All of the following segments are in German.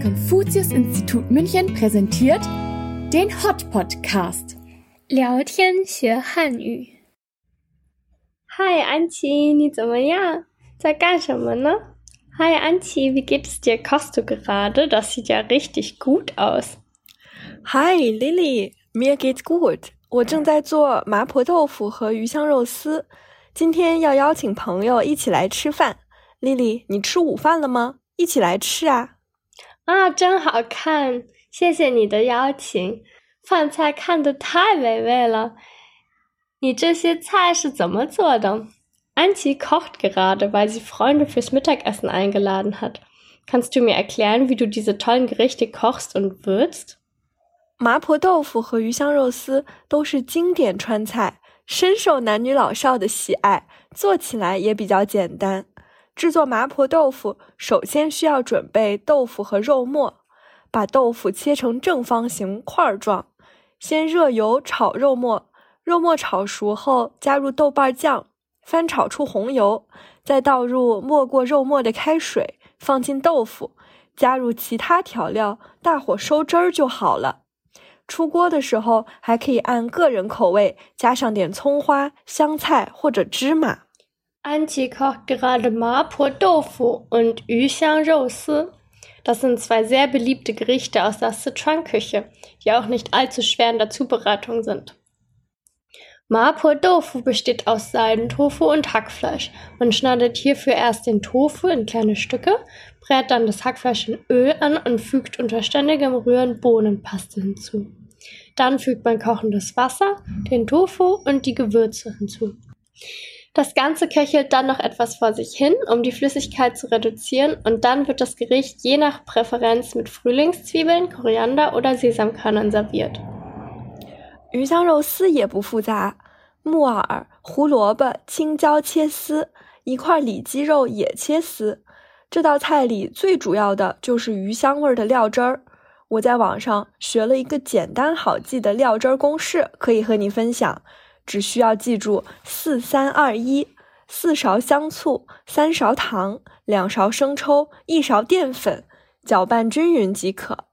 Konfuzius-Institut München präsentiert den Hot Podcast. 聊天学汉语。Hi, Anchi, 你怎么样？在干什么呢？Hi, Anchi, wie geht es dir? Kochst du gerade? Das sieht ja richtig gut aus. Hi, Lily, mir geht's gut. 我正在做麻婆豆腐和鱼香肉丝。今天要邀请朋友一起来吃饭。Lily，你吃午饭了吗？一起来吃啊！ 啊，真好看！谢谢你的邀请，饭菜看得太美味了。你这些菜是怎么做的？Anti kocht gerade, weil sie Freunde fürs Mittagessen eingeladen hat. Kannst du mir erklären, wie du diese tollen Gerichte kochst und würzt? 麻婆豆腐和鱼香肉丝都是经典川菜，深受男女老少的喜爱，做起来也比较简单。制作麻婆豆腐，首先需要准备豆腐和肉末。把豆腐切成正方形块状，先热油炒肉末，肉末炒熟后加入豆瓣酱，翻炒出红油，再倒入没过肉末的开水，放进豆腐，加入其他调料，大火收汁儿就好了。出锅的时候还可以按个人口味加上点葱花、香菜或者芝麻。Anti kocht gerade Mapo-Tofu und Yuxiang-Rosi. Das sind zwei sehr beliebte Gerichte aus der Sichuan-Küche, die auch nicht allzu schwer in der Zubereitung sind. Mapo-Tofu besteht aus Seidentofu und Hackfleisch. Man schneidet hierfür erst den Tofu in kleine Stücke, brät dann das Hackfleisch in Öl an und fügt unter ständigem Rühren Bohnenpaste hinzu. Dann fügt man kochendes Wasser, den Tofu und die Gewürze hinzu. Das Ganze köchelt dann noch etwas vor sich hin, um die Flüssigkeit zu reduzieren und dann wird das Gericht je nach Präferenz mit Frühlingszwiebeln, Koriander oder Sesamkörnern serviert. 鱼香肉丝也不复杂，木耳、胡萝卜、青椒切丝，一块里脊肉也切丝。这道菜里最主要的就是鱼香味的料汁儿。我在网上学了一个简单好记的料汁儿公式，可以和你分享。 只需要记住四三二一：四勺香醋，三勺糖，两勺生抽，一勺淀粉，搅拌均匀即可。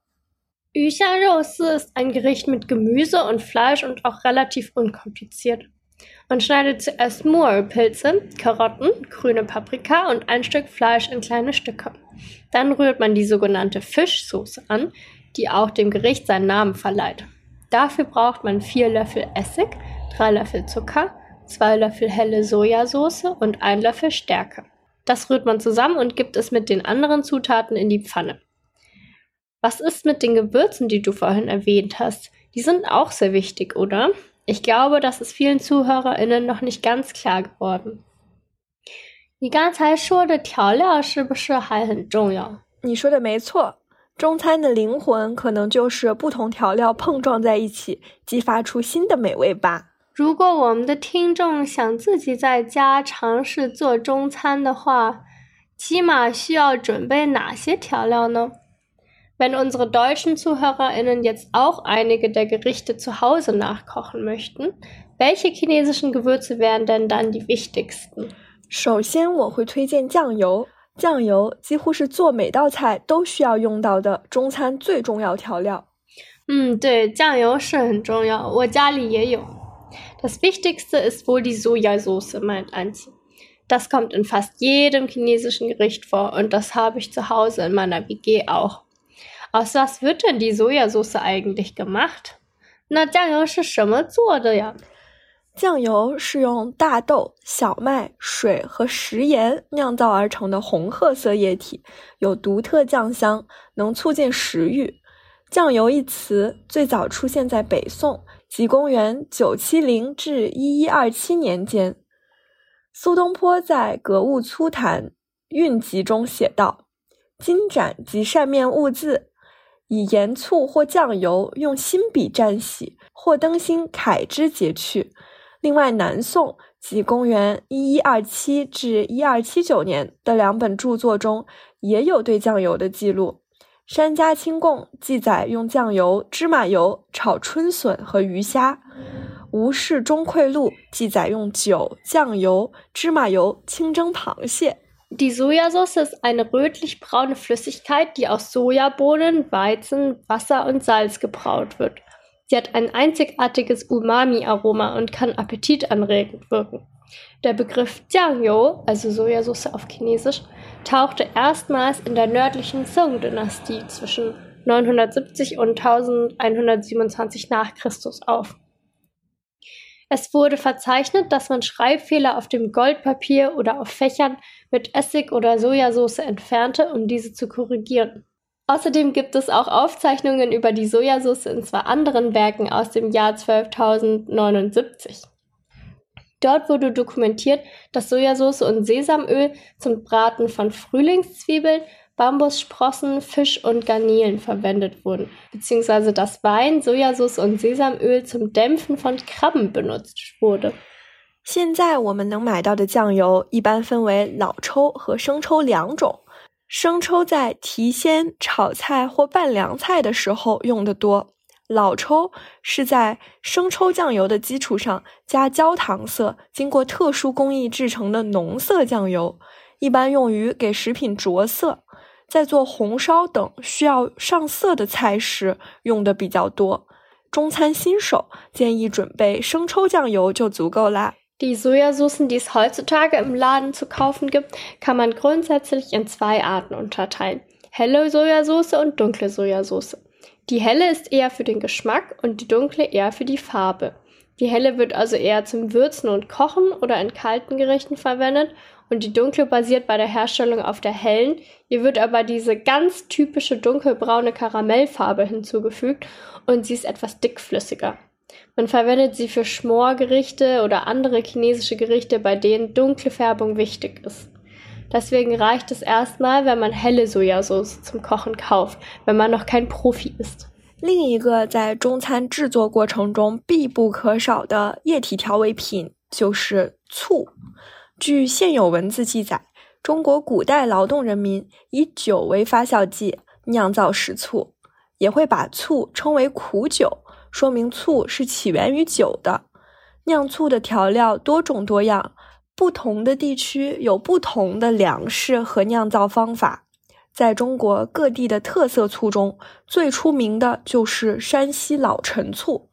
Yuxiang-Rosi ist ein Gericht mit Gemüse und Fleisch und auch relativ unkompliziert. Man schneidet zuerst Moorpilze, Karotten, grüne Paprika und ein Stück Fleisch in kleine Stücke. Dann rührt man die sogenannte Fischsoße an, die auch dem Gericht seinen Namen verleiht. Dafür braucht man vier Löffel Essig, 3 Löffel Zucker, 2 Löffel helle Sojasauce und 1 Löffel Stärke. Das rührt man zusammen und gibt es mit den anderen Zutaten in die Pfanne. Was ist mit den Gewürzen, die du vorhin erwähnt hast? Die sind auch sehr wichtig, oder? Ich glaube, das ist vielen ZuhörerInnen noch nicht ganz klar geworden. 你刚才说的调料是不是还很重要？你说的没错，中餐的灵魂可能就是不同调料碰撞在一起，激发出新的美味吧。 如果我们的听众想自己在家尝试做中餐的话，起码需要准备哪些调料呢？Wenn unsere deutschen ZuhörerInnen jetzt auch einige der Gerichte zu Hause nachkochen möchten, welche chinesischen Gewürze wären denn dann die wichtigsten? 首先，我会推荐酱油。酱油几乎是做每道菜都需要用到的中餐最重要调料。嗯，对，酱油是很重要，我家里也有。Das Wichtigste ist wohl die Sojasauce, meint Antje. Das kommt in fast jedem chinesischen Gericht vor und das habe ich zu Hause in meiner WG auch. Aus was wird denn die Sojasauce eigentlich gemacht? 那酱油是什么做的呀？酱油是用大豆、小麦、水和食盐酿造而成的红褐色液体，有独特酱香，能促进食欲。酱油一词最早出现在北宋。 即公元九七零至一一二七年间，苏东坡在《格物粗谈韵集》中写道：“金盏及扇面物字，以盐醋或酱油用新笔蘸洗，或灯芯揩之截去。”另外，南宋即公元一一二七至一二七九年的两本著作中，也有对酱油的记录。《山家清供》记载用酱油、芝麻油炒春笋和鱼虾，《吴氏钟会录》记载用酒、酱油、芝麻油清蒸螃蟹。 Die Sojasauce ist eine rötlich-braune Flüssigkeit, die aus Sojabohnen, Weizen, Wasser und Salz gebraut wird. Sie hat ein einzigartiges Umami-Aroma und kann appetitanregend wirken. Der Begriff Jiangyo, also Sojasauce auf Chinesisch, tauchte erstmals in der nördlichen Song-Dynastie zwischen 970 und 1127 nach Christus auf. Es wurde verzeichnet, dass man Schreibfehler auf dem Goldpapier oder auf Fächern mit Essig oder Sojasauce entfernte, um diese zu korrigieren. Außerdem gibt es auch Aufzeichnungen über die Sojasauce in zwei anderen Werken aus dem Jahr 12.079. Dort wurde dokumentiert, dass Sojasauce und Sesamöl zum Braten von Frühlingszwiebeln, Bambussprossen, Fisch und Garnelen verwendet wurden, beziehungsweise dass Wein, Sojasauce und Sesamöl zum Dämpfen von Krabben benutzt wurde. 现在我们能买到的酱油一般分为老抽和生抽两种。生抽在提鲜、炒菜或拌凉菜的时候用的多。 老抽是在生抽酱油的基础上加焦糖色、经过特殊工艺制成的浓色酱油，一般用于给食品着色。在做红烧等需要上色的菜时用的比较多。中餐新手建议准备生抽酱油就足够啦。Die Sojasaucen, die es heutzutage im Laden zu kaufen gibt, kann man grundsätzlich in zwei Arten unterteilen. Helle Sojasauce und dunkle Sojasauce. Die helle ist eher für den Geschmack und die dunkle eher für die Farbe. Die helle wird also eher zum Würzen und Kochen oder in kalten Gerichten verwendet und die dunkle basiert bei der Herstellung auf der hellen. Ihr wird aber diese ganz typische dunkelbraune Karamellfarbe hinzugefügt und sie ist etwas dickflüssiger. Man verwendet sie für Schmorgerichte oder andere chinesische Gerichte, bei denen dunkle Färbung wichtig ist. Deswegen reicht es erstmal, wenn man helle Sojasauce zum Kochen kauft, wenn man noch kein Profi ist. 另一个在中餐制作过程中必不可少的液体调味品就是醋。据现有文字记载，中国古代劳动人民以酒为发酵剂酿造食醋，也会把醋称为苦酒，说明醋是起源于酒的。酿醋的调料多种多样，不同的地区有不同的粮食和酿造方法。在中国各地的特色醋中，最出名的就是山西老陈醋。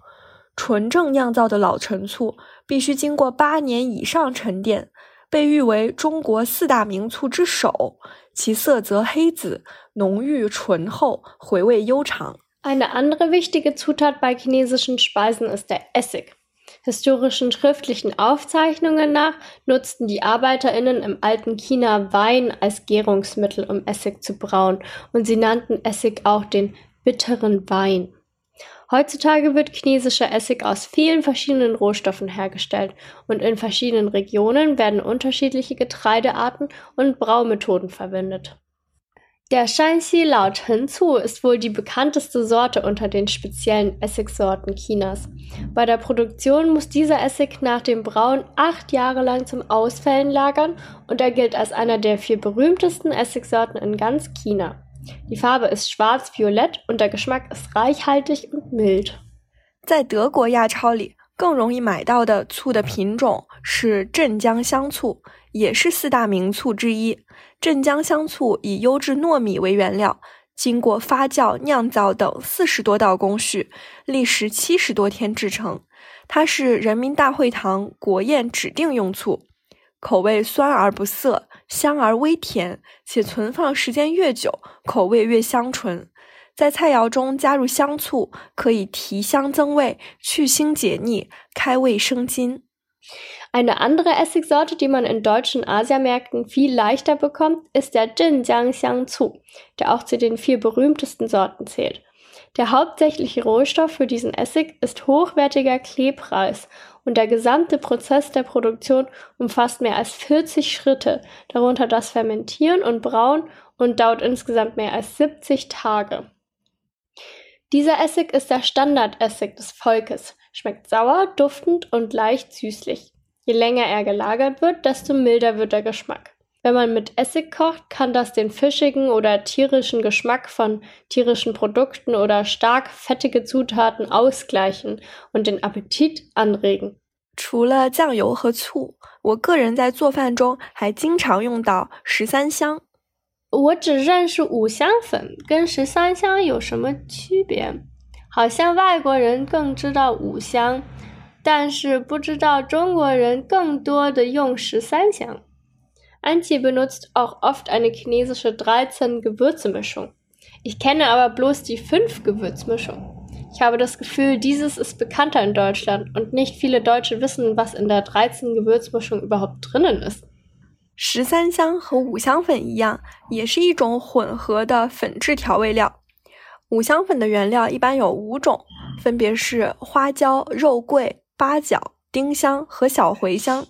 纯正酿造的老陈醋必须经过八年以上沉淀，被誉为中国四大名醋之首。其色泽黑紫，浓郁醇厚，回味悠长。Eine andere wichtige Zutat bei chinesischen Speisen ist der Essig. Historischen schriftlichen Aufzeichnungen nach nutzten die Arbeiterinnen im alten China Wein als Gärungsmittel, um Essig zu brauen, und sie nannten Essig auch den bitteren Wein. Heutzutage wird chinesischer Essig aus vielen verschiedenen Rohstoffen hergestellt und in verschiedenen Regionen werden unterschiedliche Getreidearten und Braumethoden verwendet. Der Shanxi Lao Chen Zu ist wohl die bekannteste Sorte unter den speziellen Essigsorten Chinas. Bei der Produktion muss dieser Essig nach dem Brauen acht Jahre lang zum Ausfällen lagern und er gilt als einer der vier berühmtesten Essigsorten in ganz China. Die Farbe ist schwarz-violett und der Geschmack ist reichhaltig und mild. 在德国亚超里，更容易买到的醋的品种是镇江香醋，也是四大名醋之一。 镇江香醋以优质糯米为原料，经过发酵、酿造等四十多道工序，历时七十多天制成。它是人民大会堂国宴指定用醋，口味酸而不涩，香而微甜，且存放时间越久，口味越香醇。在菜肴中加入香醋，可以提香增味、去腥解腻、开胃生津。Eine andere Essigsorte, die man in deutschen Asiamärkten viel leichter bekommt, ist der Jinjiang Xiangzu, der auch zu den vier berühmtesten Sorten zählt. Der hauptsächliche Rohstoff für diesen Essig ist hochwertiger Klebreis und der gesamte Prozess der Produktion umfasst mehr als 40 Schritte, darunter das Fermentieren und Brauen und dauert insgesamt mehr als 70 Tage. Dieser Essig ist der Standardessig des Volkes, schmeckt sauer, duftend und leicht süßlich. Je länger er gelagert wird, desto milder wird der Geschmack. Wenn man mit Essig kocht, kann das den fischigen oder tierischen Geschmack von tierischen Produkten oder stark fettige Zutaten ausgleichen und den Appetit anregen. 除了酱油和醋，我个人在做饭中还经常用到十三香。我只认识五香粉，跟十三香有什么区别？ 好像外国人更知道五香，但是不知道中国人更多的用十三香。Antje benutzt auch oft eine chinesische 13 Gewürzemischung. Ich kenne aber bloß die 5 Gewürzmischung. Ich habe das Gefühl, dieses ist bekannter in Deutschland und nicht viele Deutsche wissen, was in der 13 Gewürzmischung überhaupt drinnen ist. 十三香和五香粉一样，也是一种混合的粉质调味料。 五香粉的原料一般有五种，分别是花椒、肉桂、八角、丁香和小茴香。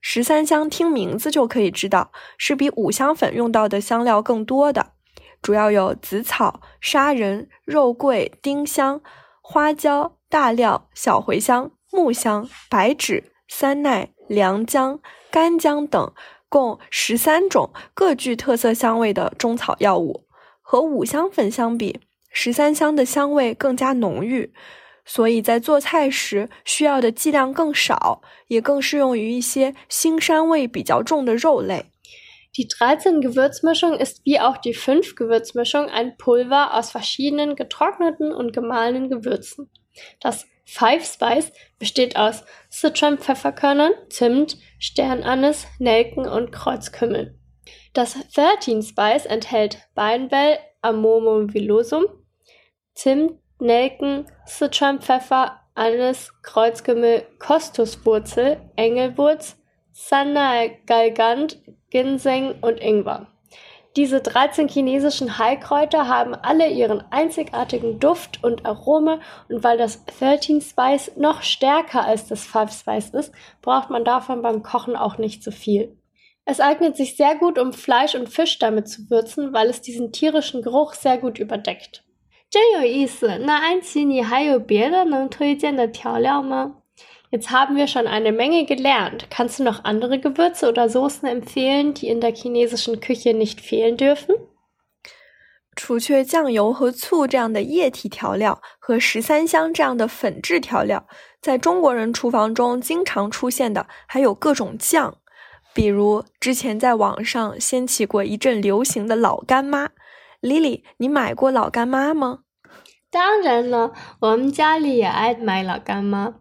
十三香听名字就可以知道，是比五香粉用到的香料更多的，主要有紫草、砂仁、肉桂、丁香、花椒、大料、小茴香、木香、白芷、三奈、良姜、干姜等，共十三种各具特色香味的中草药物。和五香粉相比，十三香的香味更加浓郁，所以在做菜时需要的剂量更少，也更适用于一些腥膻味比较重的肉类。Die 13 Gewürzmischung ist wie auch die 5 Gewürzmischung ein Pulver aus verschiedenen getrockneten und gemahlenen Gewürzen. Das Five Spice besteht aus Sichuan Pfefferkörnern, Zimt, Sternanis, Nelken und Kreuzkümmel. Das 13 Spice enthält Beinbell, Amomum villosum, Zimt, Nelken, Sichuan-Pfeffer, Anis, Kreuzkümmel, Kostuswurzel, Engelwurz, Sanai Galgant, Ginseng und Ingwer. Diese 13 chinesischen Heilkräuter haben alle ihren einzigartigen Duft und Arome und weil das 13 Spice noch stärker als das 5 Spice ist, braucht man davon beim Kochen auch nicht so viel. Es eignet sich sehr gut, um Fleisch und Fisch damit zu würzen, weil es diesen tierischen Geruch sehr gut überdeckt. 真有意思。那安琪，你还有别的能推荐的调料吗？Jetzt haben wir schon eine Menge gelernt. Kannst du noch andere Gewürze oder Soßen empfehlen, die in der chinesischen Küche nicht fehlen dürfen? 除却酱油和醋这样的液体调料和十三香这样的粉质调料，在中国人厨房中经常出现的还有各种酱，比如之前在网上掀起过一阵流行的老干妈。Lily，你买过老干妈吗？当然了，我们家里也爱买老干妈，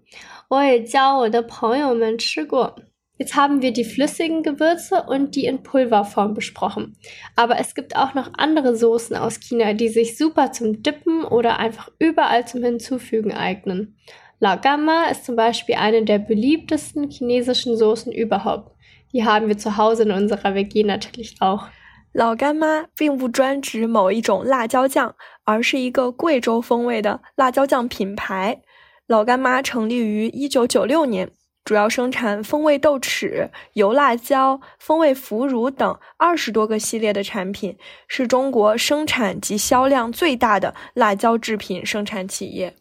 我也教我的朋友们吃过。Jetzt haben wir die flüssigen Gewürze und die in Pulverform besprochen. Aber es gibt auch noch andere Soßen aus China, die sich super zum Dippen oder einfach überall zum Hinzufügen eignen. Lao Gamma ist zum Beispiel eine der beliebtesten chinesischen Soßen überhaupt. Die haben wir zu Hause in unserer WG natürlich auch. 老干妈并不专指某一种辣椒酱，而是一个贵州风味的辣椒酱品牌。老干妈成立于一九九六年，主要生产风味豆豉、油辣椒、风味腐乳等二十多个系列的产品，是中国生产及销量最大的辣椒制品生产企业。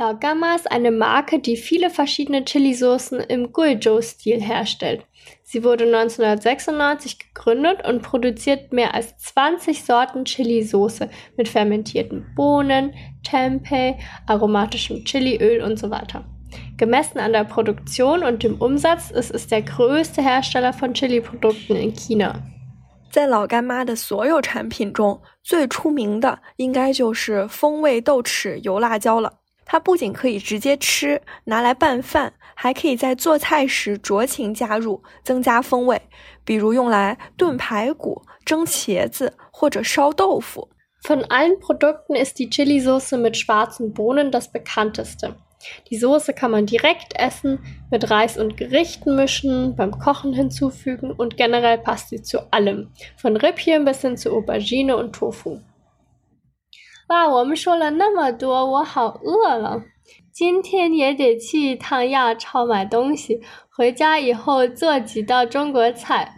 老干妈 ist eine Marke, die viele verschiedene Chili-Soßen im Guizhou-Stil herstellt. Sie wurde 1996 gegründet und produziert mehr als 20 Sorten Chili-Soße mit fermentierten Bohnen, Tempeh, aromatischem Chiliöl und so weiter. Gemessen an der Produktion und dem Umsatz ist es der größte Hersteller von Chili-Produkten in China. 在老干妈的所有产品中，最出名的应该就是风味豆豉油辣椒了。 它不仅可以直接吃，拿来拌饭，还可以在做菜时酌情加入，增加风味。比如用来炖排骨、蒸茄子或者烧豆腐。Von allen Produkten ist die Chili-Soße mit schwarzen Bohnen das bekannteste. Die Soße kann man direkt essen, mit Reis und Gerichten mischen, beim Kochen hinzufügen und generell passt sie zu allem, von Rippchen bis hin zu Aubergine und Tofu. 哇，我们说了那么多，我好饿了。今天也得去一趟亚超买东西，回家以后做几道中国菜。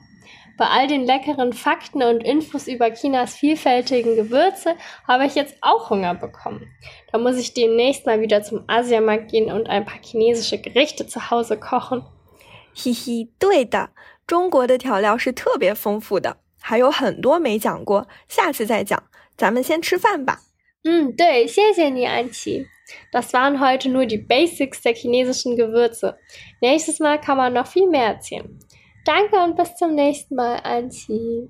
Bei all den leckeren Fakten und Infos über Chinas vielfältigen Gewürze habe ich jetzt auch Hunger bekommen. Da muss ich demnächst mal wieder zum Asiamarkt gehen und ein paar chinesische Gerichte zu Hause kochen. 嘿嘿，对的，中国的调料是特别丰富的，还有很多没讲过，下次再讲。咱们先吃饭吧。Mm, 对，谢谢你，安琪。Das waren heute nur die Basics der chinesischen Gewürze. Nächstes Mal kann man noch viel mehr erzählen. Danke und bis zum nächsten Mal, Anchi.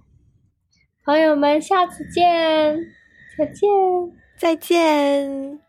朋友们，下次见，再见，再见。